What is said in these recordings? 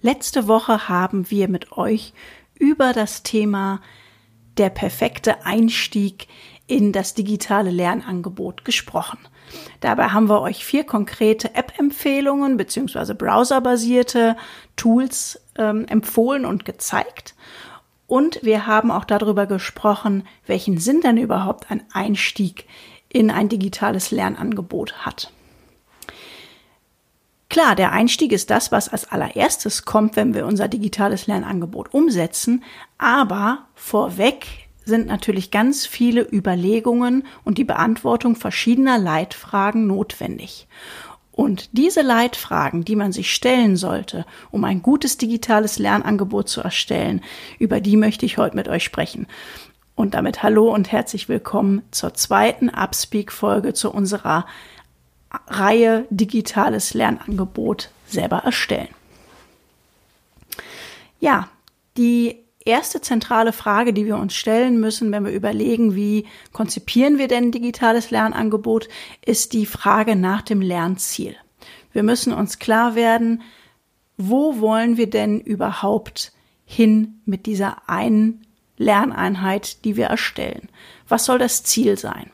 Letzte Woche haben wir mit euch über das Thema der perfekte Einstieg in das digitale Lernangebot gesprochen. Dabei haben wir euch vier konkrete App-Empfehlungen beziehungsweise browserbasierte Tools ähm, empfohlen und gezeigt. Und wir haben auch darüber gesprochen, welchen Sinn denn überhaupt ein Einstieg in ein digitales Lernangebot hat. Klar, der Einstieg ist das, was als allererstes kommt, wenn wir unser digitales Lernangebot umsetzen, aber vorweg sind natürlich ganz viele Überlegungen und die Beantwortung verschiedener Leitfragen notwendig. Und diese Leitfragen, die man sich stellen sollte, um ein gutes digitales Lernangebot zu erstellen, über die möchte ich heute mit euch sprechen. Und damit hallo und herzlich willkommen zur zweiten Upspeak-Folge zu unserer Reihe Digitales Lernangebot selber erstellen. Ja, die erste zentrale Frage, die wir uns stellen müssen, wenn wir überlegen, wie konzipieren wir denn digitales Lernangebot, ist die Frage nach dem Lernziel. Wir müssen uns klar werden, wo wollen wir denn überhaupt hin mit dieser einen Lerneinheit, die wir erstellen? Was soll das Ziel sein?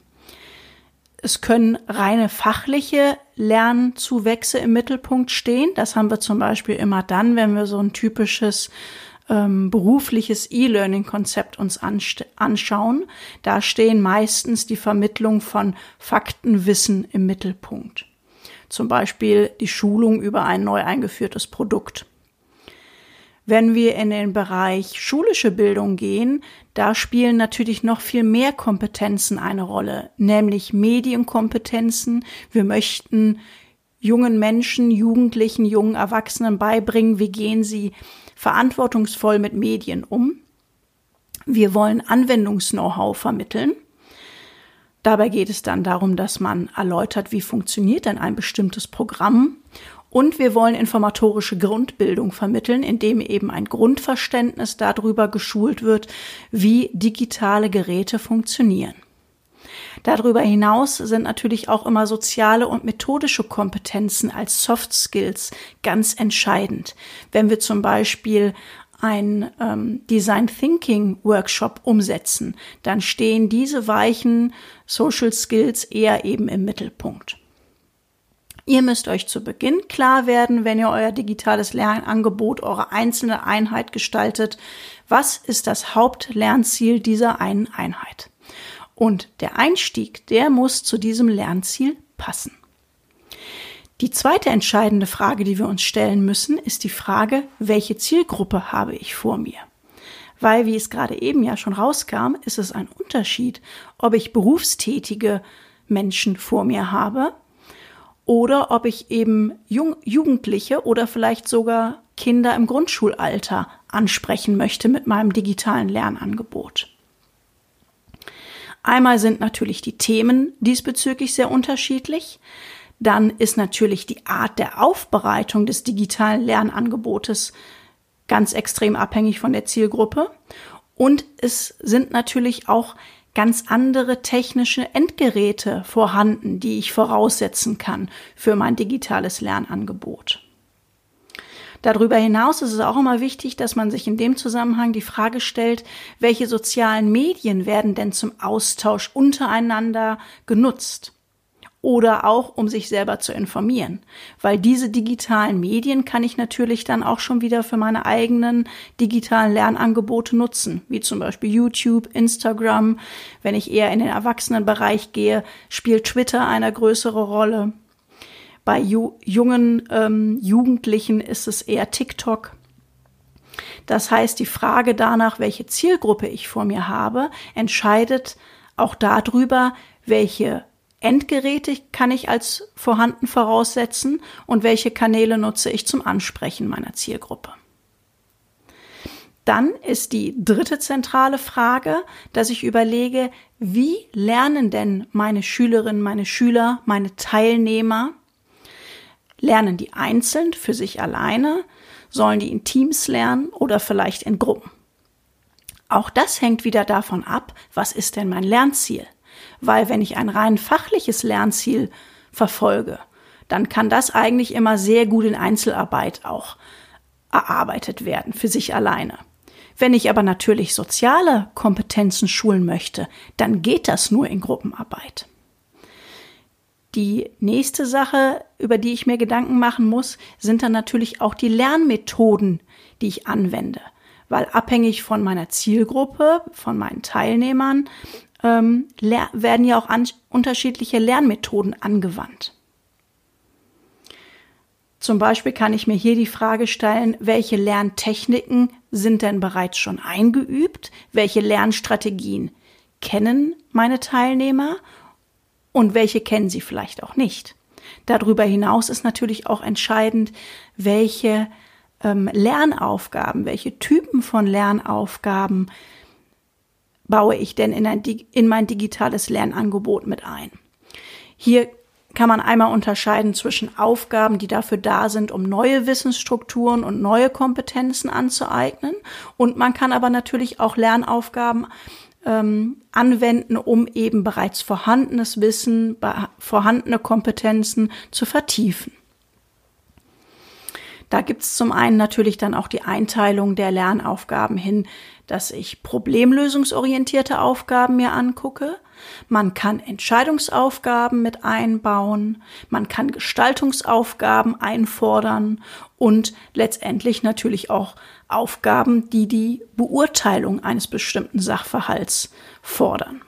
Es können reine fachliche Lernzuwächse im Mittelpunkt stehen. Das haben wir zum Beispiel immer dann, wenn wir so ein typisches ähm, berufliches E-Learning-Konzept uns anschauen. Da stehen meistens die Vermittlung von Faktenwissen im Mittelpunkt. Zum Beispiel die Schulung über ein neu eingeführtes Produkt. Wenn wir in den Bereich schulische Bildung gehen, da spielen natürlich noch viel mehr Kompetenzen eine Rolle, nämlich Medienkompetenzen. Wir möchten jungen Menschen, Jugendlichen, jungen Erwachsenen beibringen, wie gehen sie verantwortungsvoll mit Medien um. Wir wollen Anwendungs-Know-how vermitteln. Dabei geht es dann darum, dass man erläutert, wie funktioniert denn ein bestimmtes Programm. Und wir wollen informatorische Grundbildung vermitteln, indem eben ein Grundverständnis darüber geschult wird, wie digitale Geräte funktionieren. Darüber hinaus sind natürlich auch immer soziale und methodische Kompetenzen als Soft Skills ganz entscheidend. Wenn wir zum Beispiel ein ähm, Design Thinking Workshop umsetzen, dann stehen diese weichen Social Skills eher eben im Mittelpunkt. Ihr müsst euch zu Beginn klar werden, wenn ihr euer digitales Lernangebot, eure einzelne Einheit gestaltet, was ist das Hauptlernziel dieser einen Einheit? Und der Einstieg, der muss zu diesem Lernziel passen. Die zweite entscheidende Frage, die wir uns stellen müssen, ist die Frage, welche Zielgruppe habe ich vor mir? Weil, wie es gerade eben ja schon rauskam, ist es ein Unterschied, ob ich berufstätige Menschen vor mir habe oder ob ich eben Jung Jugendliche oder vielleicht sogar Kinder im Grundschulalter ansprechen möchte mit meinem digitalen Lernangebot. Einmal sind natürlich die Themen diesbezüglich sehr unterschiedlich. Dann ist natürlich die Art der Aufbereitung des digitalen Lernangebotes ganz extrem abhängig von der Zielgruppe. Und es sind natürlich auch ganz andere technische Endgeräte vorhanden, die ich voraussetzen kann für mein digitales Lernangebot. Darüber hinaus ist es auch immer wichtig, dass man sich in dem Zusammenhang die Frage stellt, welche sozialen Medien werden denn zum Austausch untereinander genutzt? Oder auch, um sich selber zu informieren. Weil diese digitalen Medien kann ich natürlich dann auch schon wieder für meine eigenen digitalen Lernangebote nutzen, wie zum Beispiel YouTube, Instagram. Wenn ich eher in den Erwachsenenbereich gehe, spielt Twitter eine größere Rolle. Bei ju jungen ähm, Jugendlichen ist es eher TikTok. Das heißt, die Frage danach, welche Zielgruppe ich vor mir habe, entscheidet auch darüber, welche Endgeräte kann ich als vorhanden voraussetzen und welche Kanäle nutze ich zum Ansprechen meiner Zielgruppe. Dann ist die dritte zentrale Frage, dass ich überlege, wie lernen denn meine Schülerinnen, meine Schüler, meine Teilnehmer Lernen die einzeln für sich alleine? Sollen die in Teams lernen oder vielleicht in Gruppen? Auch das hängt wieder davon ab, was ist denn mein Lernziel? Weil wenn ich ein rein fachliches Lernziel verfolge, dann kann das eigentlich immer sehr gut in Einzelarbeit auch erarbeitet werden für sich alleine. Wenn ich aber natürlich soziale Kompetenzen schulen möchte, dann geht das nur in Gruppenarbeit. Die nächste Sache, über die ich mir Gedanken machen muss, sind dann natürlich auch die Lernmethoden, die ich anwende. Weil abhängig von meiner Zielgruppe, von meinen Teilnehmern, ähm, werden ja auch unterschiedliche Lernmethoden angewandt. Zum Beispiel kann ich mir hier die Frage stellen, welche Lerntechniken sind denn bereits schon eingeübt? Welche Lernstrategien kennen meine Teilnehmer? Und welche kennen sie vielleicht auch nicht? Darüber hinaus ist natürlich auch entscheidend, welche ähm, Lernaufgaben, welche Typen von Lernaufgaben baue ich denn in, ein, in mein digitales Lernangebot mit ein. Hier kann man einmal unterscheiden zwischen Aufgaben, die dafür da sind, um neue Wissensstrukturen und neue Kompetenzen anzueignen. Und man kann aber natürlich auch Lernaufgaben ähm, anwenden, um eben bereits vorhandenes Wissen, vorhandene Kompetenzen zu vertiefen. Da gibt es zum einen natürlich dann auch die Einteilung der Lernaufgaben hin, dass ich problemlösungsorientierte Aufgaben mir angucke. Man kann Entscheidungsaufgaben mit einbauen, man kann Gestaltungsaufgaben einfordern und letztendlich natürlich auch Aufgaben, die die Beurteilung eines bestimmten Sachverhalts fordern.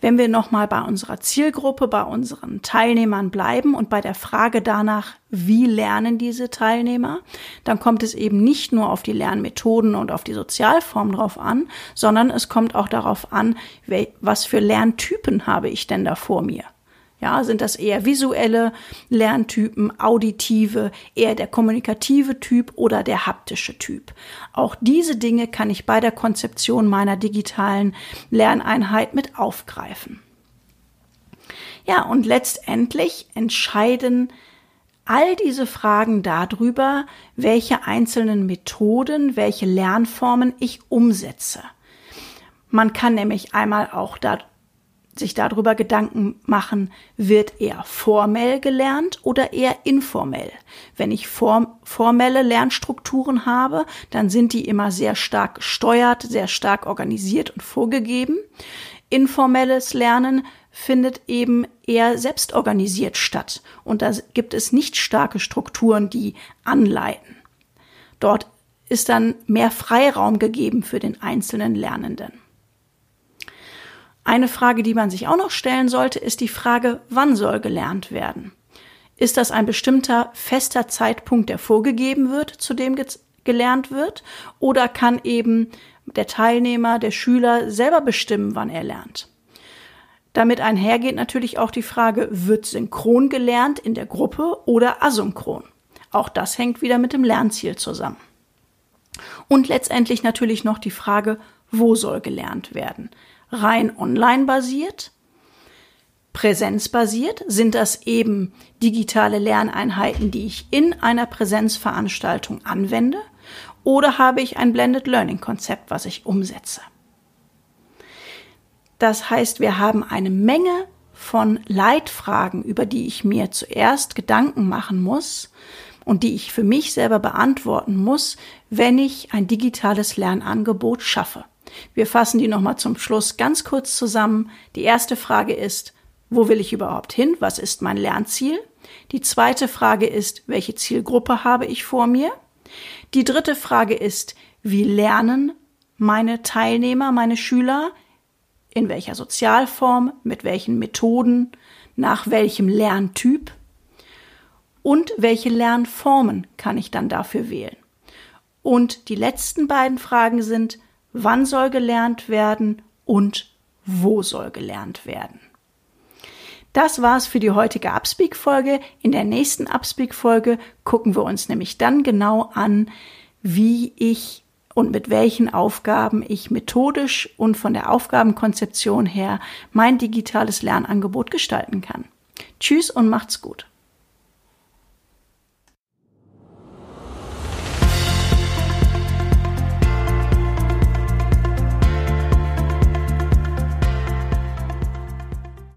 Wenn wir nochmal bei unserer Zielgruppe, bei unseren Teilnehmern bleiben und bei der Frage danach, wie lernen diese Teilnehmer, dann kommt es eben nicht nur auf die Lernmethoden und auf die Sozialform drauf an, sondern es kommt auch darauf an, was für Lerntypen habe ich denn da vor mir. Ja, sind das eher visuelle Lerntypen, auditive, eher der kommunikative Typ oder der haptische Typ? Auch diese Dinge kann ich bei der Konzeption meiner digitalen Lerneinheit mit aufgreifen. Ja, und letztendlich entscheiden all diese Fragen darüber, welche einzelnen Methoden, welche Lernformen ich umsetze. Man kann nämlich einmal auch da sich darüber Gedanken machen, wird eher formell gelernt oder eher informell. Wenn ich form formelle Lernstrukturen habe, dann sind die immer sehr stark gesteuert, sehr stark organisiert und vorgegeben. Informelles Lernen findet eben eher selbstorganisiert statt und da gibt es nicht starke Strukturen, die anleiten. Dort ist dann mehr Freiraum gegeben für den einzelnen Lernenden. Eine Frage, die man sich auch noch stellen sollte, ist die Frage, wann soll gelernt werden? Ist das ein bestimmter fester Zeitpunkt, der vorgegeben wird, zu dem ge gelernt wird? Oder kann eben der Teilnehmer, der Schüler selber bestimmen, wann er lernt? Damit einhergeht natürlich auch die Frage, wird synchron gelernt in der Gruppe oder asynchron? Auch das hängt wieder mit dem Lernziel zusammen. Und letztendlich natürlich noch die Frage, wo soll gelernt werden? Rein online basiert, präsenzbasiert? Sind das eben digitale Lerneinheiten, die ich in einer Präsenzveranstaltung anwende? Oder habe ich ein Blended Learning Konzept, was ich umsetze? Das heißt, wir haben eine Menge von Leitfragen, über die ich mir zuerst Gedanken machen muss und die ich für mich selber beantworten muss, wenn ich ein digitales Lernangebot schaffe. Wir fassen die nochmal zum Schluss ganz kurz zusammen. Die erste Frage ist, wo will ich überhaupt hin? Was ist mein Lernziel? Die zweite Frage ist, welche Zielgruppe habe ich vor mir? Die dritte Frage ist, wie lernen meine Teilnehmer, meine Schüler? In welcher Sozialform? Mit welchen Methoden? Nach welchem Lerntyp? Und welche Lernformen kann ich dann dafür wählen? Und die letzten beiden Fragen sind, wann soll gelernt werden und wo soll gelernt werden. Das war's für die heutige Upspeak-Folge. In der nächsten Upspeak-Folge gucken wir uns nämlich dann genau an, wie ich und mit welchen Aufgaben ich methodisch und von der Aufgabenkonzeption her mein digitales Lernangebot gestalten kann. Tschüss und macht's gut.